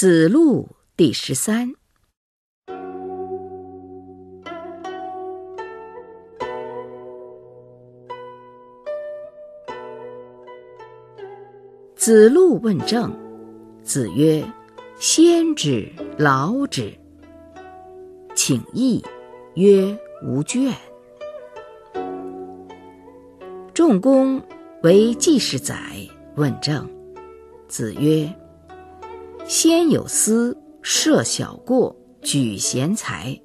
子路第十三。子路问政，子曰：“先之，劳之。”请益，曰：“无倦。”仲弓为季氏宰，问政，子曰：先有司，设小过，举贤才。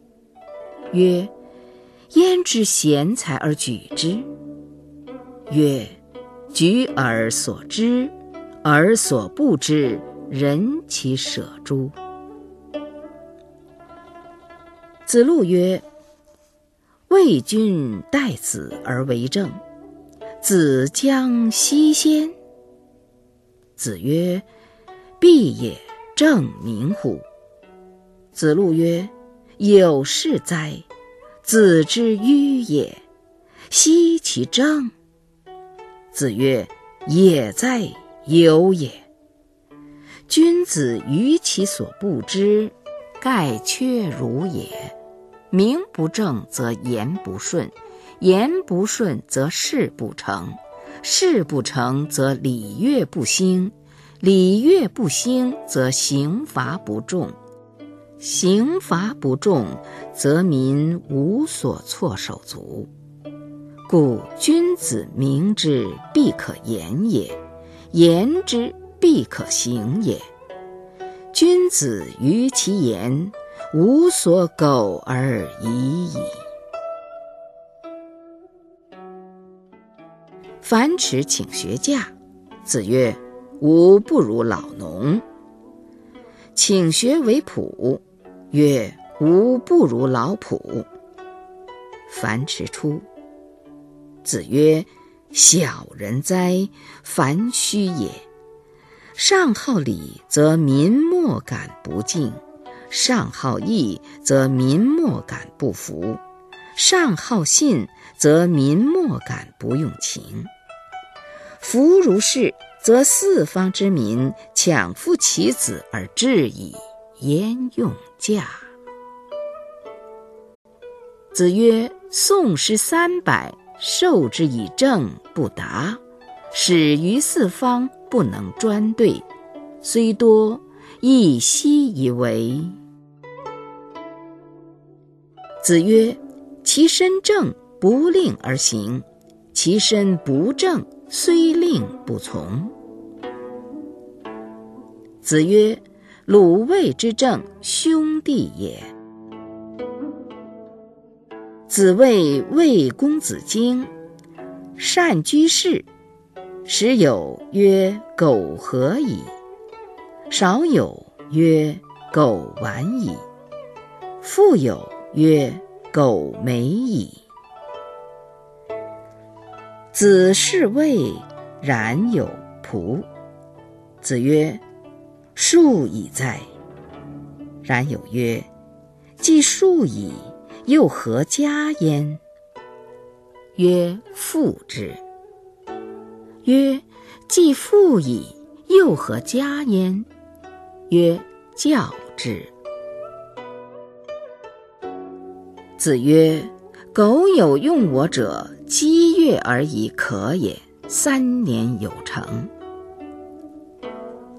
曰：焉知贤才而举之？曰：举而所知，而所不知，人其舍诸？子路曰：为君待子而为政，子将西先？子曰：必也。正明乎？子路曰：“有事哉！子之迂也，奚其政？”子曰：“也哉，有也。君子于其所不知，盖缺如也。名不正则言不顺，言不顺则事不成，事不成则礼乐不兴。”礼乐不兴，则刑罚不重；刑罚不重，则民无所措手足。故君子明之，必可言也；言之，必可行也。君子于其言，无所苟而已矣。樊迟请学驾，子曰。吾不如老农，请学为仆，曰：吾不如老仆。樊迟出，子曰：小人哉，樊须也！上好礼，则民莫敢不敬；上好义，则民莫敢不服；上好信，则民莫敢不用情。夫如是。则四方之民抢夫其子而至矣，焉用嫁？子曰：“宋诗三百，授之以政不达，使于四方不能专对，虽多，亦奚以为？”子曰：“其身正，不令而行；其身不正。”虽令不从。子曰：“鲁卫之政，兄弟也。”子谓魏公子荆，善居士，时有曰：“苟何矣。”少有曰：“苟完矣。”复有曰：“苟美矣。”子是谓冉有仆。子曰：“数矣哉！”冉有曰：“既树矣，又何加焉？”曰：“父之。”曰：“既父矣，又何加焉？”曰：“教之。”子曰：“苟有用我者。”积月而已可也，三年有成。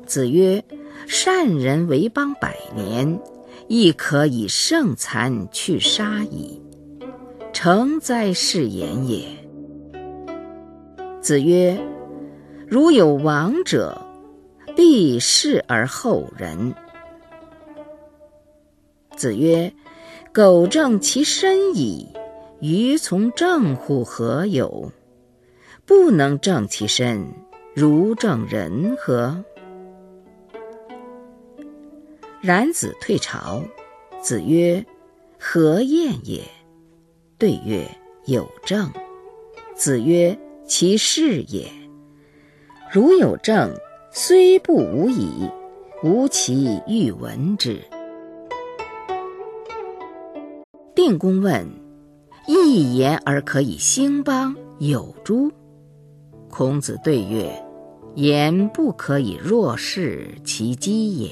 子曰：“善人为邦百年，亦可以胜残去杀矣。成哉，是言也。”子曰：“如有亡者，必视而后仁。”子曰：“苟正其身矣。”于从政乎何有？不能正其身，如正人何？冉子退朝，子曰：“何晏也？”对曰：“有政。”子曰：“其事也。如有政，虽不无矣，吾其欲闻之。”定公问。一言而可以兴邦，有诸？孔子对曰：“言不可以若是其机也。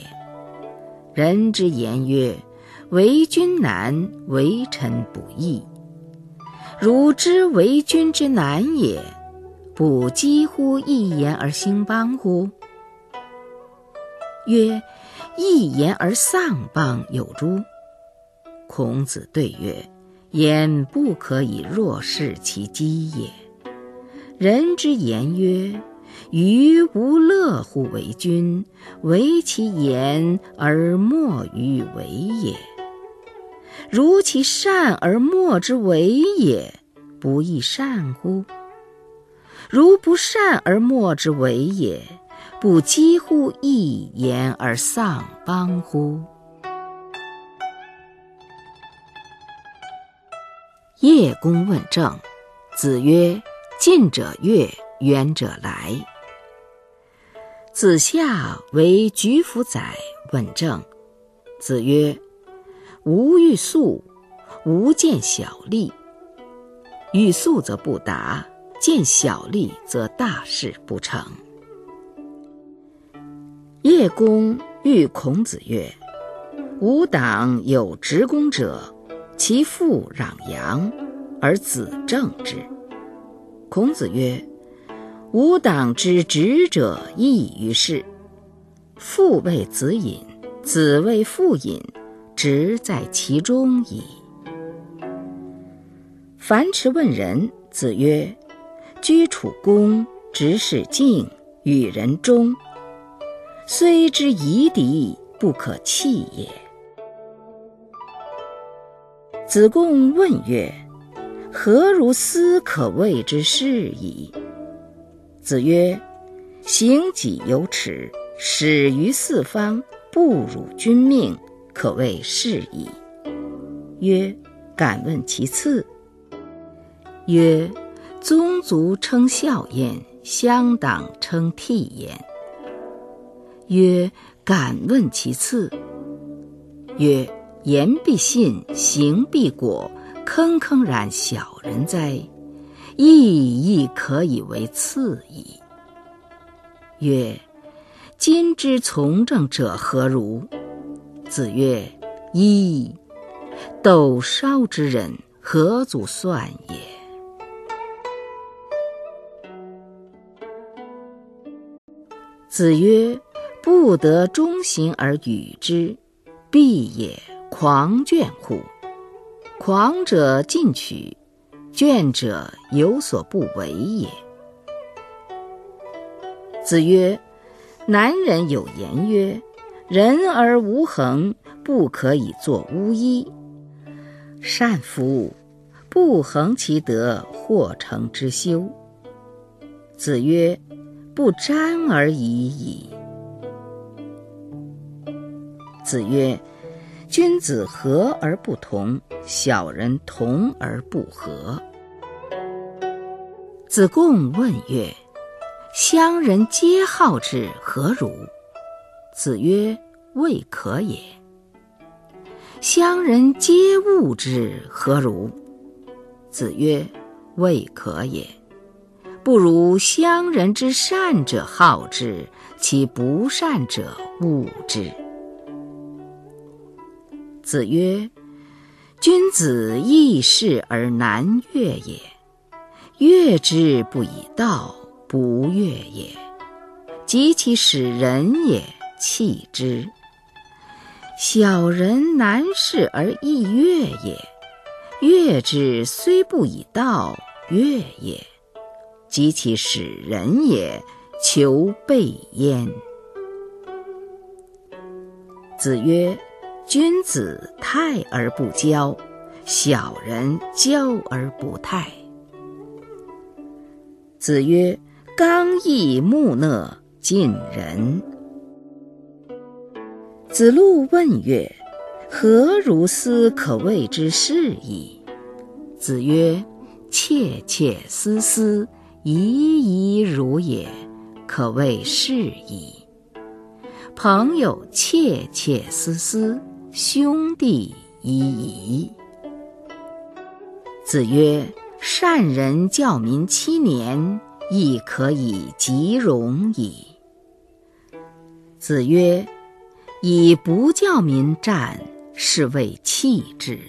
人之言曰：“为君难，为臣不易。”如知为君之难也，不几乎一言而兴邦乎？曰：一言而丧邦有诸？孔子对曰：言不可以若视其机也。人之言曰：余无乐乎为君，唯其言而莫于为也。如其善而莫之为也，不亦善乎？如不善而莫之为也，不几乎一言而丧邦乎？叶公问政，子曰：“近者悦，远者来。”子夏为举府宰，问政，子曰。吾欲速，吾见小利。欲速则不达，见小利则大事不成。叶公欲孔子曰：“吾党有执公者，其父攘阳，而子正之。”孔子曰：“吾党之执者亦于是。父为子隐，子为父隐。”直在其中矣。樊迟问仁，子曰：“居处恭，执事敬，与人忠。虽之夷狄，不可弃也。”子贡问曰：“何如斯可谓之是矣？”子曰：“行己有耻，始于四方，不辱君命。”可谓是矣。曰：敢问其次。曰：宗族称孝焉，乡党称悌焉。曰：敢问其次。曰：言必信，行必果，坑坑然小人哉！亦亦可以为次矣。曰：今之从政者何如？子曰：“一，斗烧之人，何足算也？”子曰：“不得中行而与之，必也狂倦乎？狂者进取，倦者有所不为也。”子曰：“南人有言曰。”人而无恒，不可以作巫医。善夫，不恒其德，或成之修。子曰：“不沾而已矣。”子曰：“君子和而不同，小人同而不和。”子贡问曰：“乡人皆好之，何如？”子曰：“未可也。”乡人皆恶之，何如？子曰：“未可也。”不如乡人之善者好之，其不善者恶之。子曰：“君子易事而难悦也，悦之不以道，不悦也。及其使人也。”弃之。小人难事而易悦也，悦之虽不以道悦也，及其使人也，求备焉。子曰：君子泰而不骄，小人骄而不泰。子曰：刚毅木讷，近人。子路问曰：“何如斯可谓之是矣？”子曰：“切切思思，怡怡如也，可谓是矣。朋友切切思思，兄弟怡怡。”子曰：“善人教民七年，亦可以及容矣。”子曰。以不教民战，是谓弃之。